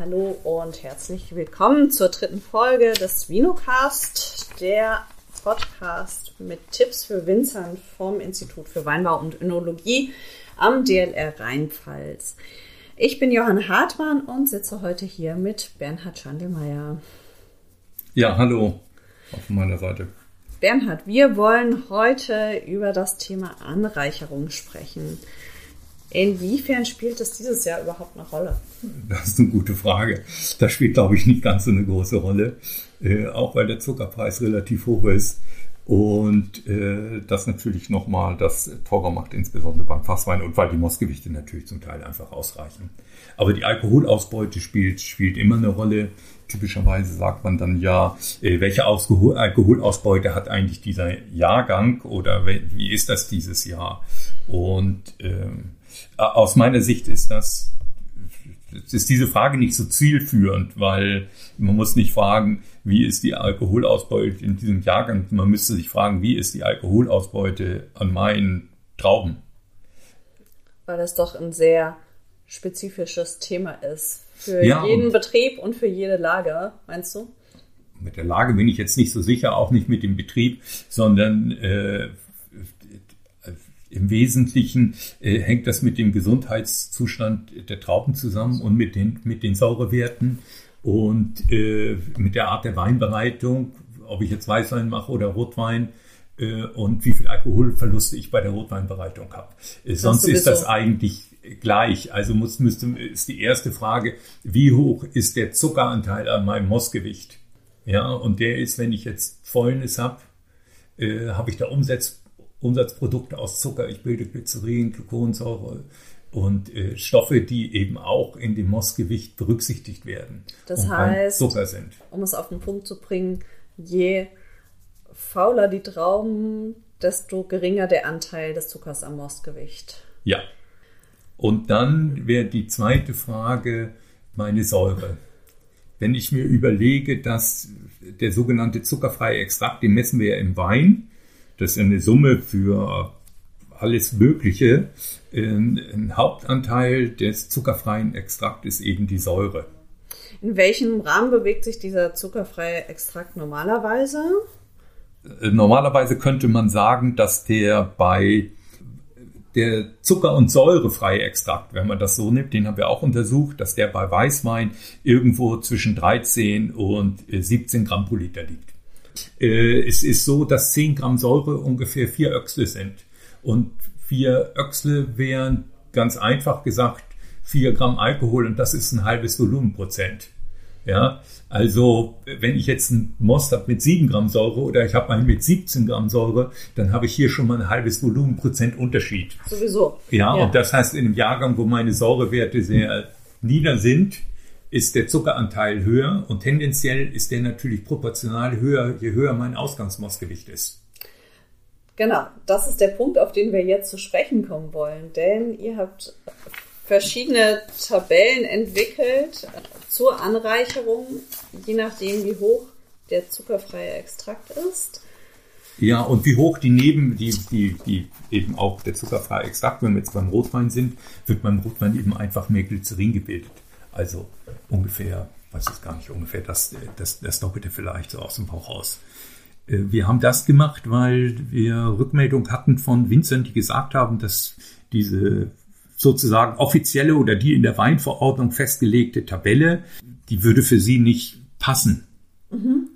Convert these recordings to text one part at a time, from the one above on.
Hallo und herzlich willkommen zur dritten Folge des Vinocast, der Podcast mit Tipps für Winzern vom Institut für Weinbau und Önologie am DLR Rheinpfalz. Ich bin Johann Hartmann und sitze heute hier mit Bernhard Schandelmeier. Ja, hallo auf meiner Seite. Bernhard, wir wollen heute über das Thema Anreicherung sprechen. Inwiefern spielt es dieses Jahr überhaupt eine Rolle? Das ist eine gute Frage. Das spielt, glaube ich, nicht ganz so eine große Rolle, äh, auch weil der Zuckerpreis relativ hoch ist und äh, das natürlich nochmal das teurer macht, insbesondere beim Fasswein und weil die Mossgewichte natürlich zum Teil einfach ausreichen. Aber die Alkoholausbeute spielt, spielt immer eine Rolle. Typischerweise sagt man dann ja, äh, welche Alkohol Alkoholausbeute hat eigentlich dieser Jahrgang oder wie ist das dieses Jahr? Und ähm, aus meiner Sicht ist das ist diese Frage nicht so zielführend, weil man muss nicht fragen, wie ist die Alkoholausbeute in diesem Jahrgang. Man müsste sich fragen, wie ist die Alkoholausbeute an meinen Trauben. Weil das doch ein sehr spezifisches Thema ist. Für ja, jeden Betrieb und für jede Lage, meinst du? Mit der Lage bin ich jetzt nicht so sicher, auch nicht mit dem Betrieb, sondern äh, im Wesentlichen äh, hängt das mit dem Gesundheitszustand der Trauben zusammen und mit den, mit den Säurewerten und äh, mit der Art der Weinbereitung, ob ich jetzt Weißwein mache oder Rotwein äh, und wie viel Alkoholverluste ich bei der Rotweinbereitung habe. Äh, sonst ist das eigentlich gleich. Also muss, müsste, ist die erste Frage, wie hoch ist der Zuckeranteil an meinem Mossgewicht? Ja, und der ist, wenn ich jetzt Fäulnis habe, äh, habe ich da Umsatz, Umsatzprodukte aus Zucker. Ich bilde Glycerin, Gluconsäure und äh, Stoffe, die eben auch in dem Mossgewicht berücksichtigt werden. Das heißt, Zucker sind. um es auf den Punkt zu bringen, je fauler die Trauben, desto geringer der Anteil des Zuckers am Mossgewicht. Ja. Und dann wäre die zweite Frage meine Säure. Wenn ich mir überlege, dass der sogenannte zuckerfreie Extrakt, den messen wir ja im Wein, das ist eine Summe für alles Mögliche. Ein Hauptanteil des zuckerfreien Extrakts ist eben die Säure. In welchem Rahmen bewegt sich dieser zuckerfreie Extrakt normalerweise? Äh, normalerweise könnte man sagen, dass der bei der Zucker- und säurefreie Extrakt, wenn man das so nimmt, den haben wir auch untersucht, dass der bei Weißwein irgendwo zwischen 13 und 17 Gramm pro Liter liegt. Äh, es ist so, dass 10 Gramm Säure ungefähr vier Öchsle sind. Und vier Öchsle wären ganz einfach gesagt 4 Gramm Alkohol und das ist ein halbes Volumenprozent. Ja, also wenn ich jetzt einen Most habe mit 7 Gramm Säure oder ich habe einen mit 17 Gramm Säure, dann habe ich hier schon mal ein halbes Volumenprozent Unterschied. Sowieso. Ja, ja, und das heißt, in einem Jahrgang, wo meine Säurewerte sehr nieder sind, ist der Zuckeranteil höher und tendenziell ist der natürlich proportional höher, je höher mein Ausgangsmostgewicht ist. Genau, das ist der Punkt, auf den wir jetzt zu sprechen kommen wollen, denn ihr habt verschiedene Tabellen entwickelt zur Anreicherung, je nachdem, wie hoch der zuckerfreie Extrakt ist. Ja, und wie hoch die Neben, die, die, die eben auch der zuckerfreie Extrakt, wenn wir jetzt beim Rotwein sind, wird beim Rotwein eben einfach mehr Glycerin gebildet. Also ungefähr, weiß es gar nicht, ungefähr das, das, das Doppelte vielleicht so aus dem Bauch raus. Äh, wir haben das gemacht, weil wir Rückmeldung hatten von Winzern, die gesagt haben, dass diese sozusagen offizielle oder die in der Weinverordnung festgelegte Tabelle, die würde für sie nicht passen. Mhm.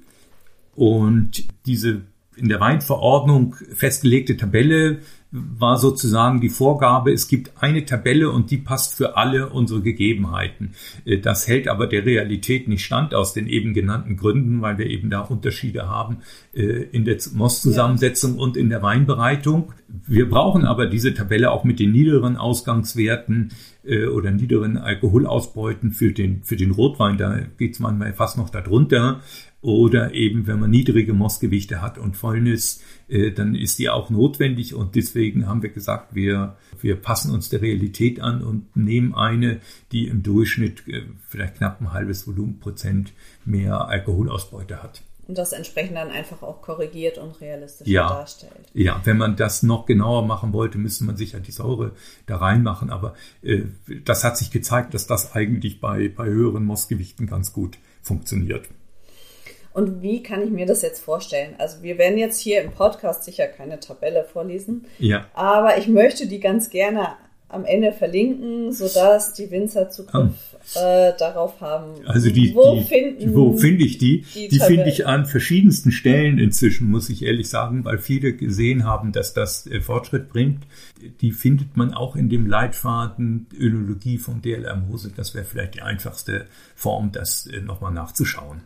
Und diese in der Weinverordnung festgelegte Tabelle war sozusagen die Vorgabe, es gibt eine Tabelle und die passt für alle unsere Gegebenheiten. Äh, das hält aber der Realität nicht stand aus den eben genannten Gründen, weil wir eben da Unterschiede haben äh, in der Mostzusammensetzung ja. und in der Weinbereitung. Wir brauchen aber diese Tabelle auch mit den niederen Ausgangswerten äh, oder niederen Alkoholausbeuten für den, für den Rotwein. Da geht es manchmal fast noch darunter oder eben wenn man niedrige Mossgewichte hat und Fäulnis, äh, dann ist die auch notwendig und deswegen haben wir gesagt, wir, wir passen uns der Realität an und nehmen eine, die im Durchschnitt äh, vielleicht knapp ein halbes Volumenprozent mehr Alkoholausbeute hat. Und das entsprechend dann einfach auch korrigiert und realistisch Ja. darstellt. Ja, wenn man das noch genauer machen wollte, müsste man sicher die Säure da reinmachen. Aber äh, das hat sich gezeigt, dass das eigentlich bei, bei höheren Mostgewichten ganz gut funktioniert. Und wie kann ich mir das jetzt vorstellen? Also wir werden jetzt hier im Podcast sicher keine Tabelle vorlesen, Ja. aber ich möchte die ganz gerne am Ende verlinken, sodass die Winzer Zugriff äh, darauf haben. Also die, wo die, finden wo finde ich die? die Die, finde ich an verschiedensten Stellen inzwischen, muss ich ehrlich sagen, weil viele gesehen haben, dass das äh, Fortschritt bringt. Die findet man auch in dem Leitfaden Önologie von DLR Mose. Das wäre vielleicht die einfachste Form, das äh, nochmal nachzuschauen.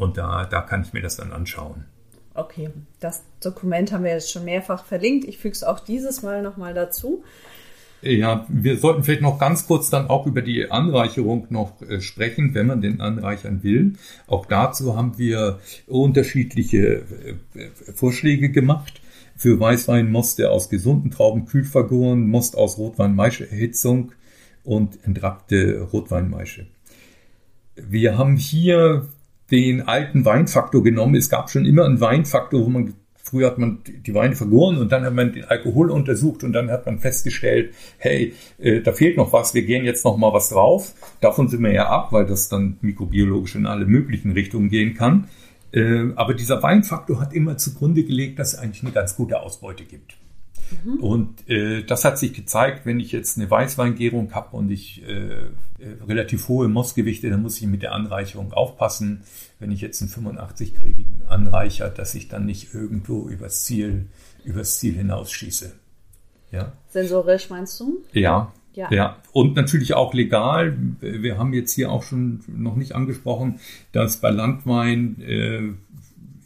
Und da, da kann ich mir das dann anschauen. Okay, das Dokument haben wir jetzt schon mehrfach verlinkt. Ich füge es auch dieses Mal nochmal dazu. Ja, wir sollten vielleicht noch ganz kurz dann auch über die Anreicherung noch äh, sprechen, wenn man den anreichern will. Auch dazu haben wir unterschiedliche äh, Vorschläge gemacht. Für Weißwein Most, der aus gesunden Trauben kühl vergoren, Most aus Rotwein-Maische-Erhitzung und entrappte Rotweinmaische. Wir haben hier den alten Weinfaktor genommen. Es gab schon immer einen Weinfaktor, wo man früher hat man die Weine vergoren und dann hat man den Alkohol untersucht und dann hat man festgestellt, hey, äh, da fehlt noch was, wir gehen jetzt noch mal was drauf. Davon sind wir ja ab, weil das dann mikrobiologisch in alle möglichen Richtungen gehen kann. Äh, aber dieser Weinfaktor hat immer zugrunde gelegt, dass es eigentlich eine ganz gute Ausbeute gibt. Und äh, das hat sich gezeigt, wenn ich jetzt eine Weißweingärung habe und ich äh, äh, relativ hohe Mostgewichte, dann muss ich mit der Anreicherung aufpassen. Wenn ich jetzt einen 85-gradigen anreicher, dass ich dann nicht irgendwo übers Ziel, übers Ziel hinausschieße. Ja. Sensorisch meinst du? Ja. Ja. Ja, und natürlich auch legal. Wir haben jetzt hier auch schon noch nicht angesprochen, dass bei Landwein äh,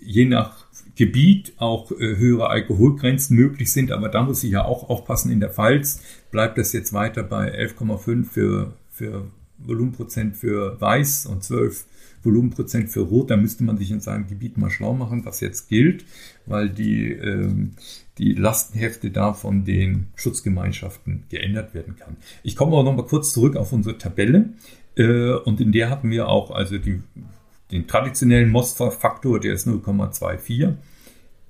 je nach Gebiet auch äh, höhere Alkoholgrenzen möglich sind, aber da muss ich ja auch aufpassen. In der Pfalz bleibt das jetzt weiter bei 11,5 für, für Volumenprozent für Weiß und 12 Volumenprozent für Rot. Da müsste man sich in seinem Gebiet mal schlau machen, was jetzt gilt, weil die, ähm, die Lastenhefte da von den Schutzgemeinschaften geändert werden kann. Ich komme aber noch mal kurz zurück auf unsere Tabelle äh, und in der hatten wir auch also die, den traditionellen Mostfaktor, der ist 0,24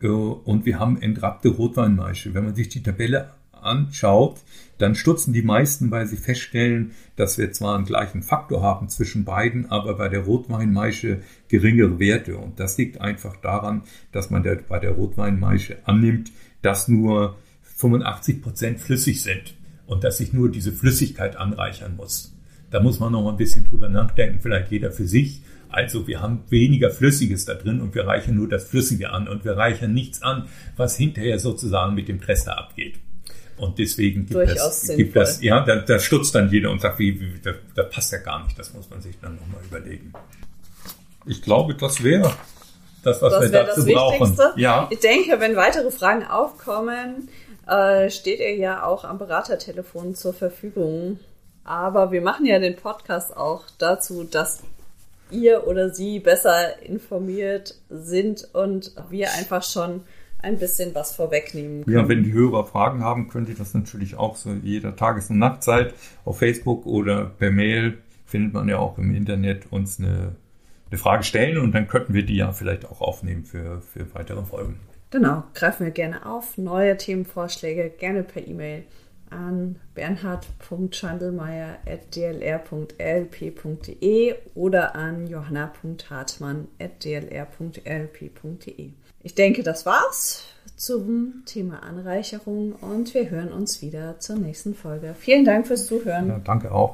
äh, und wir haben entrappte Rotweinmaische. Wenn man sich die Tabelle anschaut, dann stutzen die meisten, weil sie feststellen, dass wir zwar einen gleichen Faktor haben zwischen beiden, aber bei der Rotweinmaische geringere Werte. Und das liegt einfach daran, dass man bei der Rotweinmaische annimmt, dass nur 85 Prozent flüssig sind und dass ich nur diese Flüssigkeit anreichern muss. Da muss man noch ein bisschen drüber nachdenken, vielleicht jeder für sich. Also wir haben weniger Flüssiges da drin und wir reichern nur das Flüssige an und wir reichern nichts an, was hinterher sozusagen mit dem Trester abgeht. Und deswegen gibt das, gibt das, ja, da, da stutzt dann jeder und sagt, wie, wie da, da passt ja gar nicht. Das muss man sich dann nochmal überlegen. Ich glaube, das wäre das, was Das wir dazu das brauchen. Wichtigste. Ja. Ich denke, wenn weitere Fragen aufkommen, äh, steht ihr ja auch am Beratertelefon zur Verfügung. Aber wir machen ja den Podcast auch dazu, dass ihr oder sie besser informiert sind und wir einfach schon ein bisschen was vorwegnehmen können. Ja, wenn die Hörer Fragen haben, könnt ihr das natürlich auch so jeder Tages- und Nachtzeit auf Facebook oder per Mail findet man ja auch im Internet uns eine, eine Frage stellen und dann könnten wir die ja vielleicht auch aufnehmen für, für weitere Folgen. Genau, greifen wir gerne auf. Neue Themenvorschläge gerne per E-Mail an bernhard.schandelmeier.dlr.lp.de oder an johanna.hartmann.dlr.lp.de. Ich denke, das war's zum Thema Anreicherung und wir hören uns wieder zur nächsten Folge. Vielen Dank fürs Zuhören. Ja, danke auch.